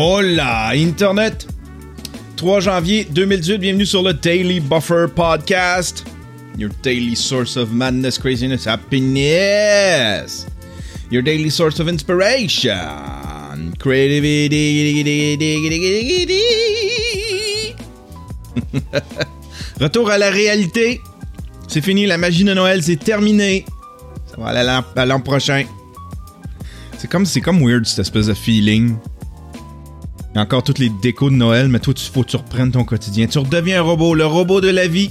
Hola, Internet! 3 janvier 2018, bienvenue sur le Daily Buffer Podcast. Your daily source of madness, craziness, happiness. Your daily source of inspiration, creativity. Retour à la réalité. C'est fini, la magie de Noël, c'est terminé. Ça va aller à l'an prochain. C'est comme, c'est comme weird, cette espèce de feeling. Encore toutes les décos de Noël, mais toi, il faut que tu reprennes ton quotidien. Tu redeviens un robot, le robot de la vie.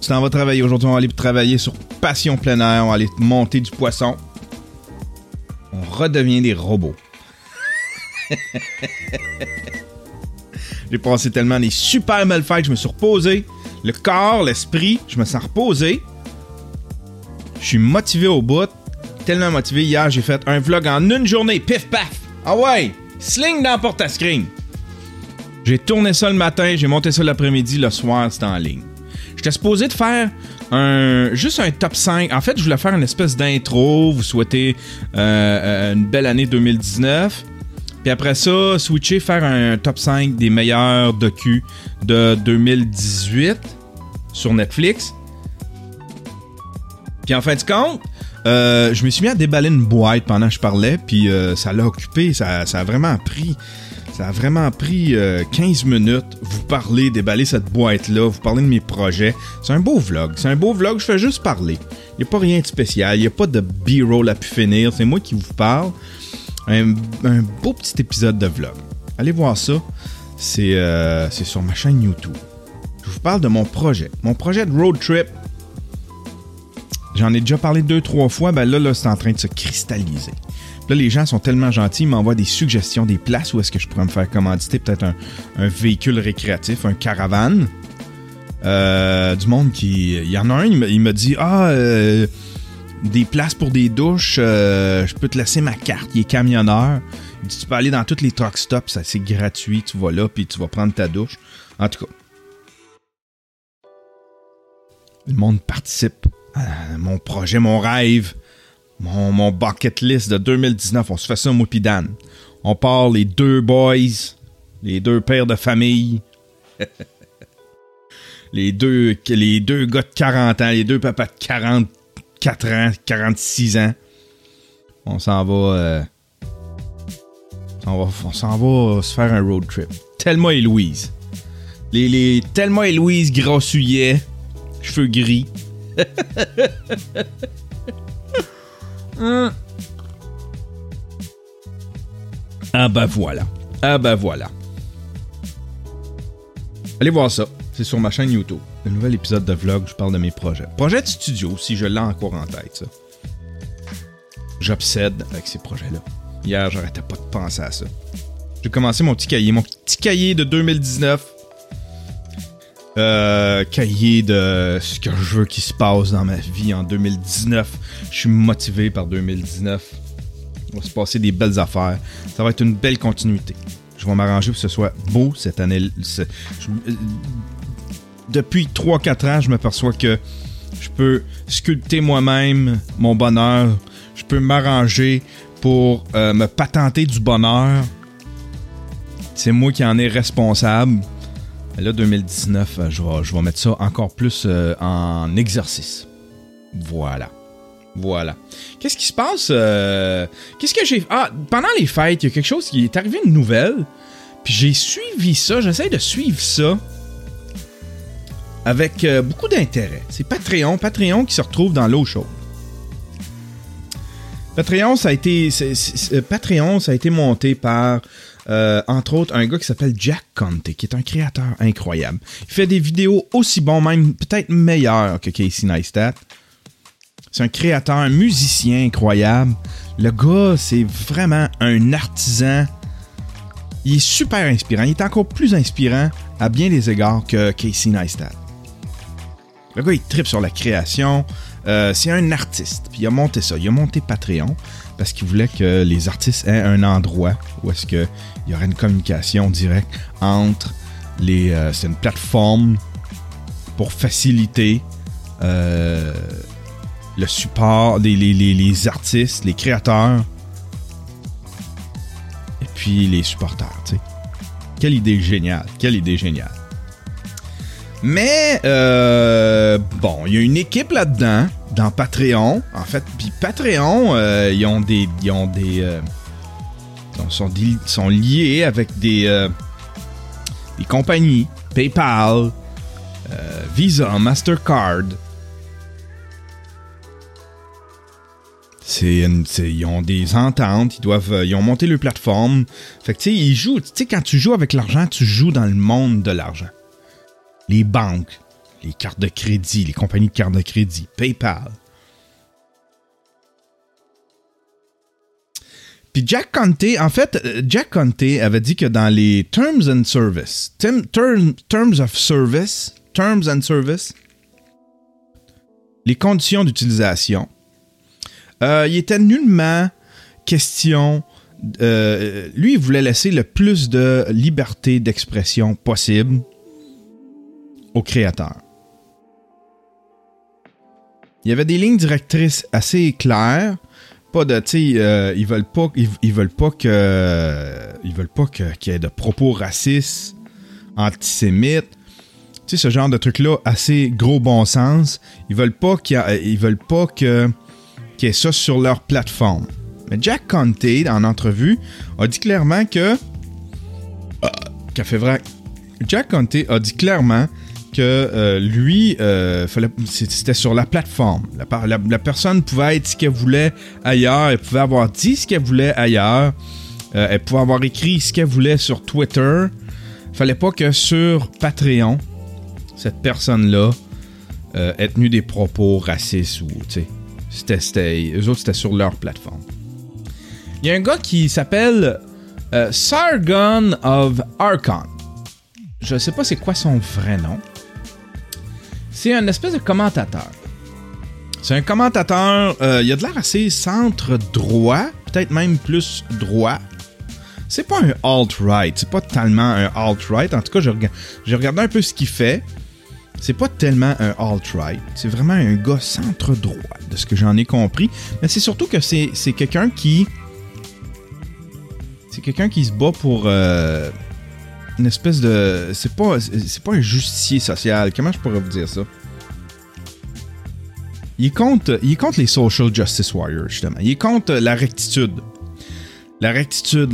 Tu t'en vas travailler. Aujourd'hui, on va aller travailler sur Passion plein air. On va aller monter du poisson. On redevient des robots. J'ai passé tellement des super belles fêtes. Je me suis reposé. Le corps, l'esprit, je me sens reposé. Je suis motivé au bout. Tellement motivé. Hier, j'ai fait un vlog en une journée. Pif paf. Ah ouais. Sling dans porte-à-screen. J'ai tourné ça le matin. J'ai monté ça l'après-midi. Le soir, c'était en ligne. J'étais supposé de faire un, juste un top 5. En fait, je voulais faire une espèce d'intro. Vous souhaitez euh, euh, une belle année 2019. Puis après ça, switcher, faire un top 5 des meilleurs docus de 2018 sur Netflix. Puis en fin de compte, euh, je me suis mis à déballer une boîte pendant que je parlais, puis euh, ça l'a occupé, ça, a vraiment pris... Ça a vraiment pris 15 minutes, vous parler, déballer cette boîte-là, vous parler de mes projets. C'est un beau vlog. C'est un beau vlog, je fais juste parler. Il n'y a pas rien de spécial, il n'y a pas de B-roll à pu finir, c'est moi qui vous parle un, beau petit épisode de vlog. Allez voir ça. Euh, c'est sur ma chaîne YouTube. Je vous parle de mon projet. Mon projet de road trip. J'en ai déjà parlé deux, trois fois. Ben là, là c'est en train de se cristalliser. Là, les gens sont tellement gentils, ils m'envoient des suggestions, des places où est-ce que je pourrais me faire commanditer peut-être un, véhicule récréatif, un caravane. Euh, du monde qui. Il y en a un, il me, dit Ah, euh, des places pour des douches, euh, je peux te laisser ma carte, il est camionneur. Il dit, tu peux aller dans tous les truck stops, c'est gratuit, tu vas là, puis tu vas prendre ta douche. En tout cas, le monde participe mon projet, mon rêve, mon, mon bucket list de 2019. On se fait ça, moi. On part les deux boys, les deux pères de famille. les deux, les deux gars de 40 ans, les deux papas de 40 4 ans, 46 ans. On s'en va, euh, on s'en va, se faire un road trip. Thelma et Louise. Les, les et Louise grassouillet, cheveux gris. Ah ben voilà. Ah ben voilà. Allez voir ça. C'est sur ma chaîne YouTube. Le nouvel épisode de vlog, je parle de mes projets. Projet de studio, si je l'ai encore en tête. J'obsède avec ces projets-là. Hier, j'arrêtais pas de penser à ça. J'ai commencé mon petit cahier, mon petit cahier de 2019. Euh, cahier de ce que je veux qu'il se passe dans ma vie en 2019. Je suis motivé par 2019. Il va se passer des belles affaires. Ça va être une belle continuité. Je vais m'arranger pour que ce soit beau cette année depuis 3-4 ans, je m'aperçois que je peux sculpter moi-même mon bonheur. Je peux m'arranger pour euh, me patenter du bonheur. C'est moi qui en est responsable. Là, 2019, euh, je vais, je vais mettre ça encore plus euh, en exercice. Voilà. Voilà. Qu'est-ce qui se passe? Qu'est-ce que j'ai. Ah, pendant les fêtes, il y a quelque chose qui est arrivé, une nouvelle. Puis j'ai suivi ça. J'essaie de suivre ça avec euh, beaucoup d'intérêt. C'est Patreon, Patreon qui se retrouve dans l'eau chaude. Patreon, ça a été, euh, Patreon, ça a été monté par, euh, entre autres, un gars qui s'appelle Jack Conte, qui est un créateur incroyable. Il fait des vidéos aussi bons, même peut-être meilleurs que Casey Neistat. C'est un créateur, un musicien incroyable. Le gars, c'est vraiment un artisan. Il est super inspirant. Il est encore plus inspirant à bien des égards que Casey Neistat. Le gars, il tripe sur la création. Euh, c'est un artiste. Puis il a monté ça. Il a monté Patreon parce qu'il voulait que les artistes aient un endroit où est-ce qu'il y aurait une communication directe entre les... Euh, c'est une plateforme pour faciliter euh, le support des les, artistes, les créateurs. Et puis les supporters. Quelle idée géniale, quelle idée géniale. Mais, euh, bon, il y a une équipe là-dedans, dans Patreon, en fait. Puis Patreon, euh, ils ont des... Ils ont des euh, sont, liés avec des, euh, des compagnies, PayPal, Visa, Mastercard. Ils ont des ententes, ils doivent, ils ont monté leur plateforme. Fait que tu sais, ils jouent. Tu sais, quand tu joues avec l'argent, tu joues dans le monde de l'argent les banques, les cartes de crédit, les compagnies de cartes de crédit, PayPal. Puis Jack Conte, en fait, euh, Jack Conte avait dit que dans les Terms and Service, Terms of Service, Terms and Service, les conditions d'utilisation, euh, il était nullement question. Euh, lui, il voulait laisser le plus de liberté d'expression possible au créateur. Il y avait des lignes directrices assez claires. Pas de, tu sais, euh, ils veulent pas, ils, veulent pas que, ils veulent pas qu'il y ait de propos racistes, antisémites. Tu sais, ce genre de truc-là, assez gros bon sens. Ils veulent pas qu'il ils veulent pas que, qu'il y ait ça sur leur plateforme. Mais Jack Conte, en entrevue, a dit clairement que, euh, fait vrai. Jack Conte a dit clairement que euh, lui, euh, c'était sur la plateforme. La, personne pouvait être ce qu'elle voulait ailleurs, elle pouvait avoir dit ce qu'elle voulait ailleurs, euh, elle pouvait avoir écrit ce qu'elle voulait sur Twitter. Fallait pas que sur Patreon, cette personne-là ait tenu des propos racistes ou, tu sais, c'était, eux autres, c'était sur leur plateforme. Il y a un gars qui s'appelle Sargon of Archon. Je sais pas c'est quoi son vrai nom. C'est un espèce de commentateur. C'est un commentateur, euh, il a de l'air assez centre-droit, peut-être même plus droit. C'est pas un alt-right, c'est pas tellement un alt-right. En tout cas, j'ai regardé un peu ce qu'il fait. C'est pas tellement un alt-right, c'est vraiment un gars centre-droit, de ce que j'en ai compris. Mais c'est surtout que c'est quelqu'un qui. C'est quelqu'un qui se bat pour. Euh, une espèce de. C'est pas, c'est pas un justicier social. Comment je pourrais vous dire ça? Il compte, il compte les social justice warriors, justement. Il compte la rectitude. La rectitude,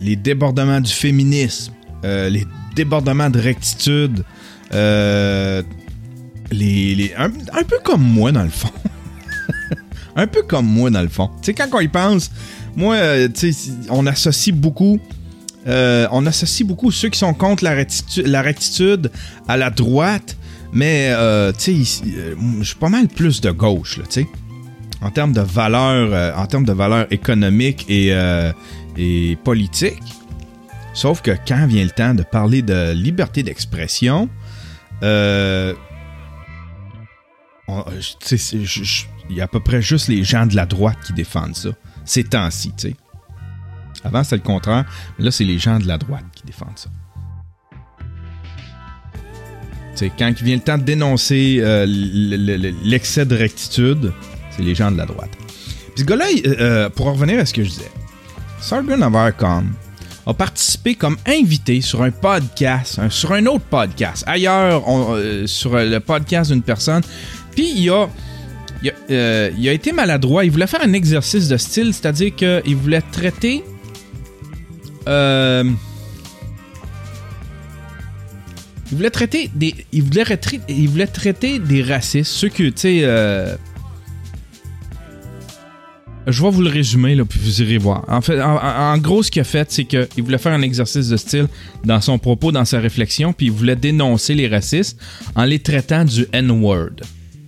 les débordements du féminisme, euh, les débordements de rectitude, euh, les, un, peu comme moi, dans le fond. un peu comme moi, dans le fond. Tu sais, quand on y pense, moi, euh, tu sais, on associe beaucoup euh, on associe beaucoup ceux qui sont contre la, rectitude, à la droite, mais euh, euh, je suis pas mal plus de gauche. En termes de valeur, économique et, et politique. Sauf que quand vient le temps de parler de liberté d'expression, il y a à peu près juste les gens de la droite qui défendent ça. Ces temps-ci, tu sais. Avant, c'est le contraire. Mais là, c'est les gens de la droite qui défendent ça. Quand il vient le temps de dénoncer euh, l'excès de rectitude, c'est les gens de la droite. Puis ce gars-là, euh, euh, pour revenir à ce que je disais, Sargon of Archon a participé comme invité sur un podcast, sur un autre podcast, ailleurs, sur le podcast d'une personne. Puis il a, il a, il a, été maladroit. Il voulait faire un exercice de style, c'est-à-dire qu'il voulait traiter euh, il voulait traiter des. Il voulait, il voulait traiter des racistes, ceux que, tu sais. Euh, je vais vous le résumer, là, puis vous irez voir. En fait, en, gros, ce qu'il a fait, c'est qu'il voulait faire un exercice de style dans son propos, dans sa réflexion, puis il voulait dénoncer les racistes en les traitant du N-word.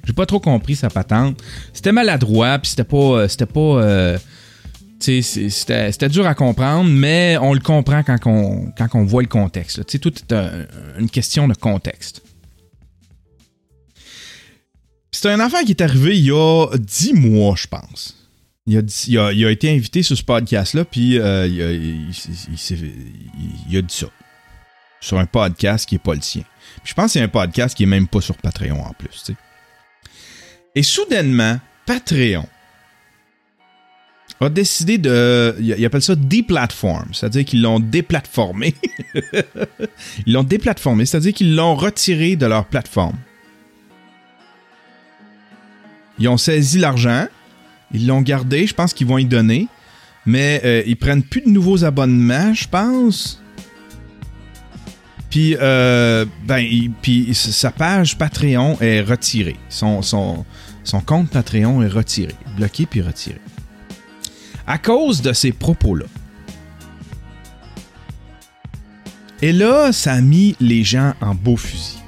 J'ai pas trop compris sa patente. C'était maladroit, puis c'était pas. Euh, c'était pas. C'était dur à comprendre, mais on le comprend quand on, quand voit le contexte. Tout est une question de contexte. C'est un enfant qui est arrivé il y a 10 mois, je pense. Il a, il, a, été invité sur ce podcast-là, puis il, a, dit ça. Sur un podcast qui n'est pas le sien. je pense que c'est un podcast qui est même pas sur Patreon en plus. Et soudainement, Patreon a décidé de. Il appelle ça deplatform, c'est-à-dire qu'ils l'ont déplatformé. ils l'ont déplatformé, c'est-à-dire qu'ils l'ont retiré de leur plateforme. Ils ont saisi l'argent, ils l'ont gardé, je pense qu'ils vont y donner, mais euh, ils prennent plus de nouveaux abonnements, je pense. Puis, euh, ben, puis sa page Patreon est retirée. Son, son, son compte Patreon est retiré, bloqué puis retiré. À cause de ces propos-là. Et là, ça a mis les gens en beau fusil.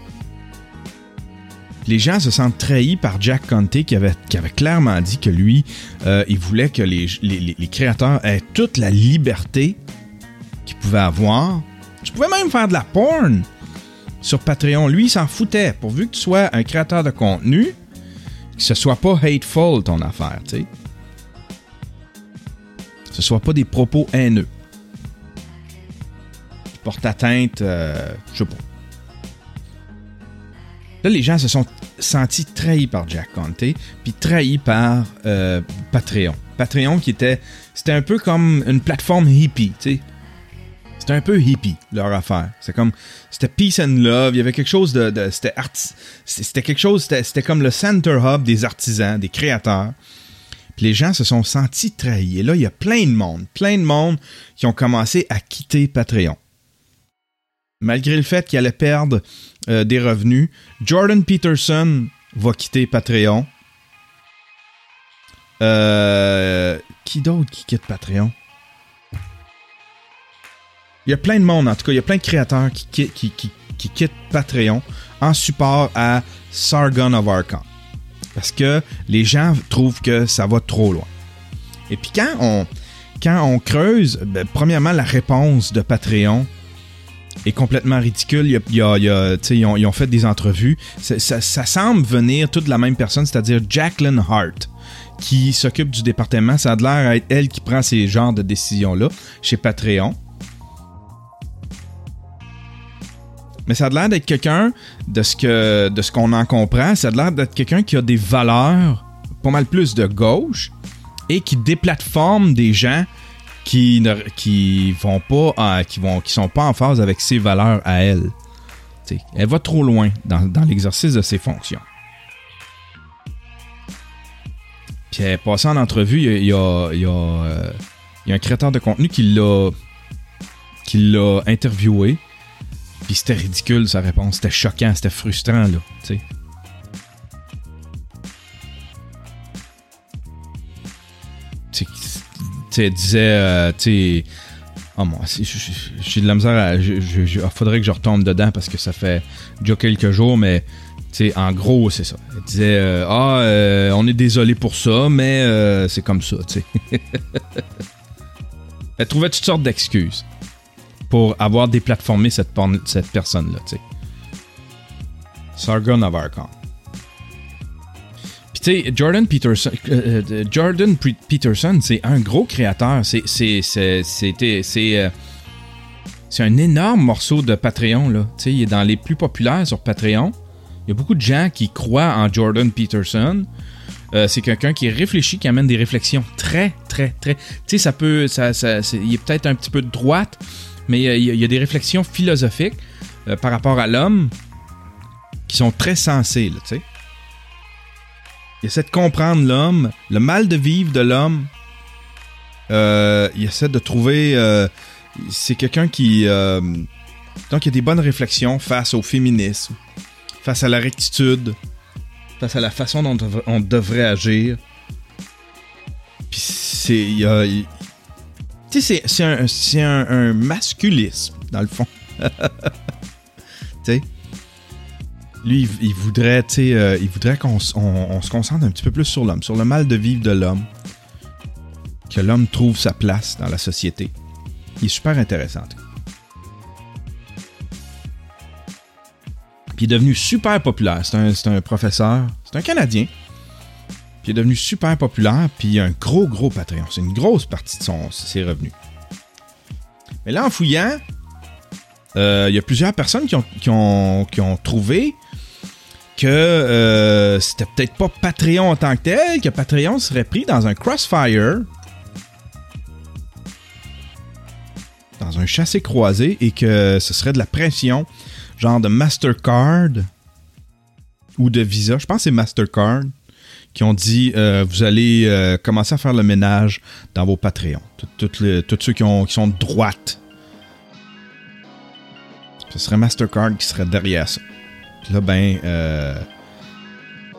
Les gens se sentent trahis par Jack Conte qui avait, clairement dit que lui, euh, il voulait que les, les, créateurs aient toute la liberté qu'ils pouvaient avoir. Tu pouvais même faire de la porn sur Patreon. Lui, il s'en foutait. Pourvu que tu sois un créateur de contenu, que ce soit pas hateful ton affaire, tu sais. Ce soit pas des propos haineux. Qui portent atteinte, euh, je sais pas. Là, les gens se sont sentis trahis par Jack Conte, puis trahis par euh, Patreon. Patreon qui était, c'était un peu comme une plateforme hippie, tu sais. C'était un peu hippie, leur affaire. C'est comme, c'était peace and love. Il y avait quelque chose de, c'était c'était quelque chose, c'était comme le center hub des artisans, des créateurs. Les gens se sont sentis trahis. Et là, il y a plein de monde, plein de monde qui ont commencé à quitter Patreon. Malgré le fait qu'il allait perdre euh, des revenus, Jordan Peterson va quitter Patreon. Euh, qui d'autre qui quitte Patreon? Il y a plein de monde, en tout cas, il y a plein de créateurs qui, qui, qui, quittent Patreon en support à Sargon of Arkham. Parce que les gens trouvent que ça va trop loin. Et puis quand on, quand on creuse, ben, premièrement, la réponse de Patreon est complètement ridicule. Ils, ont, fait des entrevues. Ça, semble venir toute la même personne, c'est-à-dire Jacqueline Hart, qui s'occupe du département. Ça a l'air être elle qui prend ces genres de décisions-là chez Patreon. Mais ça a l'air d'être quelqu'un, de ce qu'on en comprend, ça a l'air d'être quelqu'un qui a des valeurs pas mal plus de gauche et qui déplatforme des gens qui ne qui vont pas qui vont qui sont pas en phase avec ses valeurs à elle. elle va trop loin dans, l'exercice de ses fonctions. Puis elle est passée en entrevue, il y a, y a, euh, y a un créateur de contenu qui l'a qui l'a interviewé puis c'était ridicule sa réponse, c'était choquant, c'était frustrant là, tu sais. Tu disait, euh, tu sais, oh moi, j'ai de la misère à, il faudrait que je retombe dedans parce que ça fait déjà quelques jours, mais tu sais, en gros, c'est ça. Elle disait, euh, ah, euh, on est désolé pour ça, mais c'est comme ça, tu sais. Elle trouvait toutes sortes d'excuses pour avoir déplatformé cette, cette personne-là. Sargon of Arkham. Tu Jordan Peterson, euh, euh, Peterson, c'est un gros créateur. Euh, c'est un énorme morceau de Patreon là. Il est dans les plus populaires sur Patreon. Il y a beaucoup de gens qui croient en Jordan Peterson. c'est quelqu'un qui réfléchit, qui amène des réflexions très, très, très. Tu sais, ça, il est peut-être un petit peu de droite, mais il y, a des réflexions philosophiques euh, par rapport à l'homme qui sont très sensées, tu sais. Il essaie de comprendre l'homme, le mal de vivre de l'homme. Euh, il essaie de trouver. Euh, c'est quelqu'un qui. donc, il y a des bonnes réflexions face au féminisme, face à la rectitude, face à la façon dont on devrait agir. Puis c'est c'est un, masculisme, dans le fond. Lui, il, voudrait, euh, il voudrait qu'on se concentre un petit peu plus sur l'homme, sur le mal de vivre de l'homme. Que l'homme trouve sa place dans la société. Il est super intéressant. Puis il est devenu super populaire. C'est un, un professeur. C'est un Canadien puis il est devenu super populaire, puis il a un gros, gros Patreon. C'est une grosse partie de son, ses revenus. Mais là, en fouillant, euh, il y a plusieurs personnes qui ont, qui ont, qui ont trouvé que euh, c'était peut-être pas Patreon en tant que tel, que Patreon serait pris dans un crossfire, dans un chassé croisé, et que ce serait de la pression, genre de Mastercard ou de Visa. Je pense que c'est Mastercard qui ont dit euh, vous allez euh, commencer à faire le ménage dans vos Patreons. Tous ceux qui, ont, qui sont de droite. Ce serait Mastercard qui serait derrière ça. Puis là, ben, euh,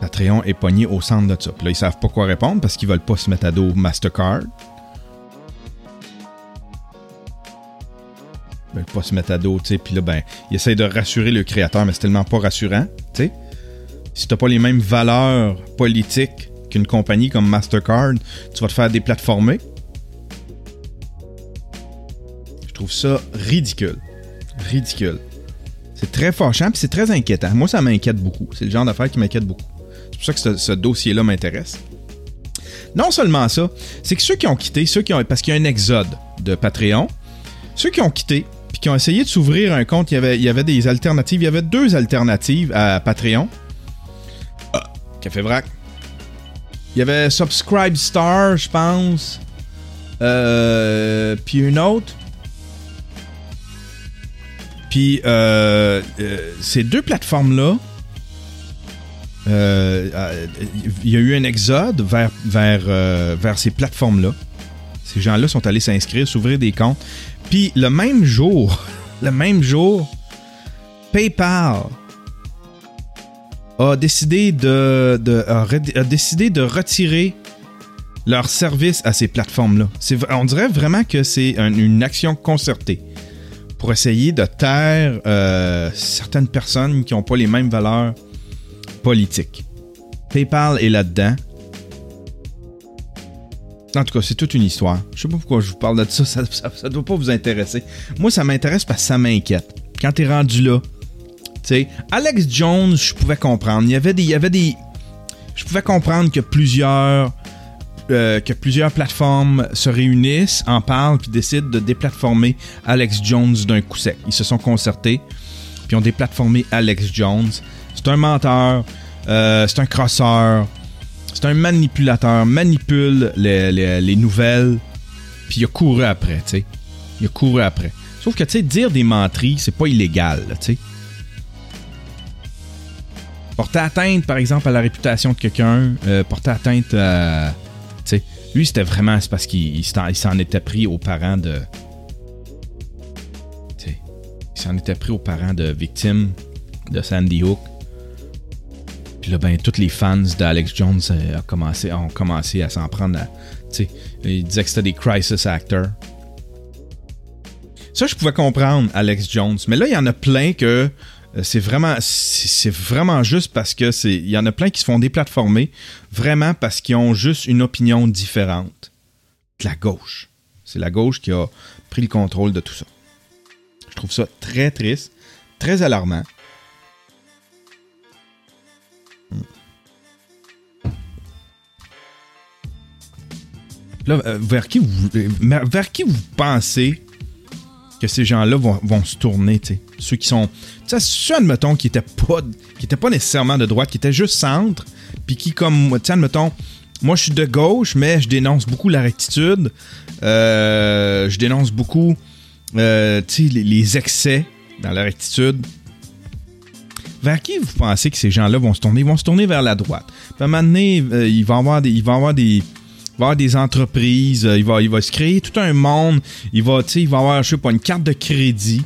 Patreon est pogné au centre de ça. Puis là, ils savent pas quoi répondre parce qu'ils veulent pas se mettre à dos Mastercard. Ils veulent pas se mettre à dos, tu sais. Puis là, ben, ils essayent de rassurer le créateur, mais c'est tellement pas rassurant, tu sais. Si t'as pas les mêmes valeurs politiques qu'une compagnie comme Mastercard, tu vas te faire déplatformer. Je trouve ça ridicule. Ridicule. C'est très fâchant, puis c'est très inquiétant. Moi, ça m'inquiète beaucoup. C'est le genre d'affaire qui m'inquiète beaucoup. C'est pour ça que ce, dossier-là m'intéresse. Non seulement ça, c'est que ceux qui ont quitté, ceux qui ont, parce qu'il y a un exode de Patreon, ceux qui ont quitté, puis qui ont essayé de s'ouvrir un compte, il y, avait, il y avait des alternatives. Il y avait deux alternatives à Patreon. Café Vrac. Il y avait Subscribe Star, je pense. Euh, puis une autre. Puis euh, euh, ces deux plateformes-là, euh, il y a eu un exode vers, vers, vers ces plateformes-là. Ces gens-là sont allés s'inscrire, s'ouvrir des comptes. Puis le même jour, le même jour, PayPal a décidé de, a décidé de retirer leur service à ces plateformes-là. On dirait vraiment que c'est une action concertée pour essayer de taire euh, certaines personnes qui n'ont pas les mêmes valeurs politiques. PayPal est là-dedans. En tout cas, c'est toute une histoire. Je sais pas pourquoi je vous parle de ça, ça, ne doit pas vous intéresser. Moi, ça m'intéresse parce que ça m'inquiète. Quand tu es rendu là, Alex Jones, je pouvais comprendre. Il y avait des, il y avait des, je pouvais comprendre que plusieurs euh, que plusieurs plateformes se réunissent, en parlent, puis décident de déplatformer Alex Jones d'un coup sec. Ils se sont concertés, puis ont déplatformé Alex Jones. C'est un menteur, euh, c'est un crosseur, c'est un manipulateur, manipule les, nouvelles, puis il a couru après, tu sais. Il a couru après. Sauf que, tu sais, dire des menteries, c'est pas illégal, tu sais. Porter atteinte, par exemple, à la réputation de quelqu'un, euh, porter atteinte à lui, c'était vraiment parce qu'il s'en était pris aux parents de. il s'en était pris aux parents de victimes de Sandy Hook. Puis là, ben, tous les fans d'Alex Jones euh, commencé, ont commencé à s'en prendre à. Ils disaient que c'était des crisis actors. Ça, je pouvais comprendre Alex Jones. Mais là, il y en a plein que c'est vraiment, c'est vraiment juste parce que c'est, il y en a plein qui se font déplatformer vraiment parce qu'ils ont juste une opinion différente de la gauche. C'est la gauche qui a pris le contrôle de tout ça. Je trouve ça très triste, très alarmant. Hmm. Là, euh, vers qui vous, euh, vers qui vous pensez que ces gens-là vont, se tourner. Ceux qui sont. Tu sais, ceux, admettons, qui étaient pas, qui étaient pas nécessairement de droite, qui étaient juste centre, puis qui, comme, tu sais, admettons, moi, je suis de gauche, mais je dénonce beaucoup la rectitude. Euh, je dénonce beaucoup, euh, tu sais, les, excès dans la rectitude. Vers qui vous pensez que ces gens-là vont se tourner? Ils vont se tourner vers la droite. À un moment donné, euh, il va y avoir des, avoir des, va avoir des entreprises, euh, il, va, il va se créer tout un monde, il va, il va avoir, je sais pas, une carte de crédit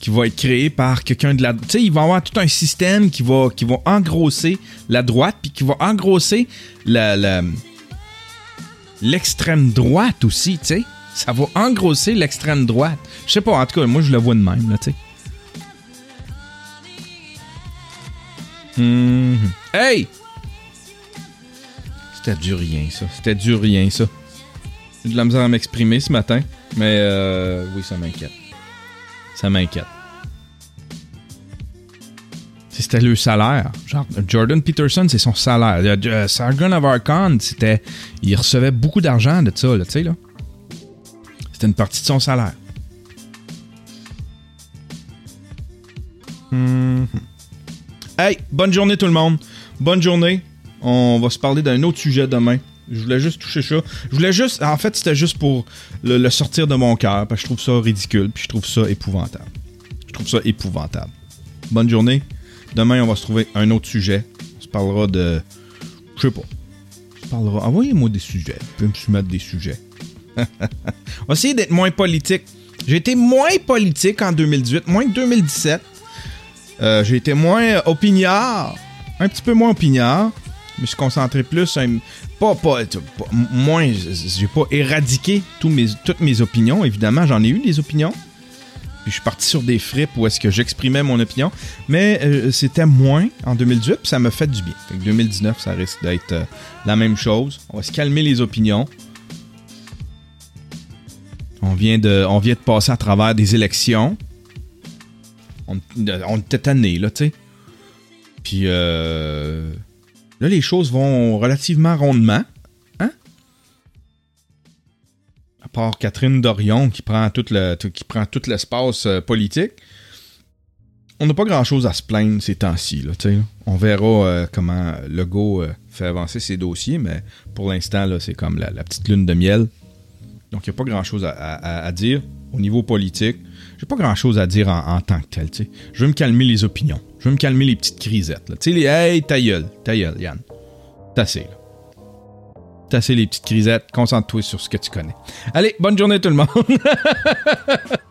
qui va être créée par quelqu'un de la... Tu sais, il va avoir tout un système qui va, qui va engrosser la droite, puis qui va engrosser la, l'extrême droite aussi, tu sais. Ça va engrosser l'extrême droite. Je sais pas, en tout cas, moi, je le vois de même, là, tu sais. Mm-hmm. Hey! C'était du rien, ça. C'était du rien, ça. J'ai de la misère à m'exprimer ce matin, mais euh, oui, ça m'inquiète. Ça m'inquiète. C'était le salaire. Genre, Jordan Peterson, c'est son salaire. Uh, Sargon of Archon, c'était. Il recevait beaucoup d'argent de ça, tu sais, là. C'était une partie de son salaire. Hmm. Hey, bonne journée tout le monde. Bonne journée. On va se parler d'un autre sujet demain. Je voulais juste toucher ça. Je voulais juste. En fait, c'était juste pour le, sortir de mon cœur, parce que je trouve ça ridicule, puis je trouve ça épouvantable. Je trouve ça épouvantable. Bonne journée. Demain, on va se trouver un autre sujet. On se parlera de. Je sais pas. On se parlera. Envoyez-moi des sujets. Vous pouvez me soumettre des sujets. on va essayer d'être moins politique. J'ai été moins politique en 2018, moins que 2017. Euh, j'ai été moins opiniard. Un petit peu moins opiniard. Je me suis concentré plus. pas, pas, moins. J'ai pas éradiqué mes, toutes mes opinions. Évidemment, j'en ai eu des opinions. Puis je suis parti sur des fripes où est-ce que j'exprimais mon opinion. Mais euh, c'était moins en 2018, puis ça m'a fait du bien. Fait que 2019, ça risque d'être euh, la même chose. On va se calmer les opinions. On vient de, on vient de passer à travers des élections. On, on était tanné, là, tu sais. Puis euh, là, les choses vont relativement rondement. Hein? À part Catherine Dorion qui prend tout le, qui prend l'espace euh, politique. On n'a pas grand-chose à se plaindre ces temps-ci, là. On verra euh, comment Legault euh, fait avancer ses dossiers, mais pour l'instant, c'est comme la, petite lune de miel. Donc, il n'y a pas grand-chose à, dire au niveau politique. J'ai pas grand-chose à dire en, tant que tel. Je veux me calmer les opinions. Je veux me calmer les petites crisettes. Tu sais, les « Hey, ta gueule, ta gueule, Yann. » assez les petites crisettes. Concentre-toi sur ce que tu connais. Allez, bonne journée tout le monde.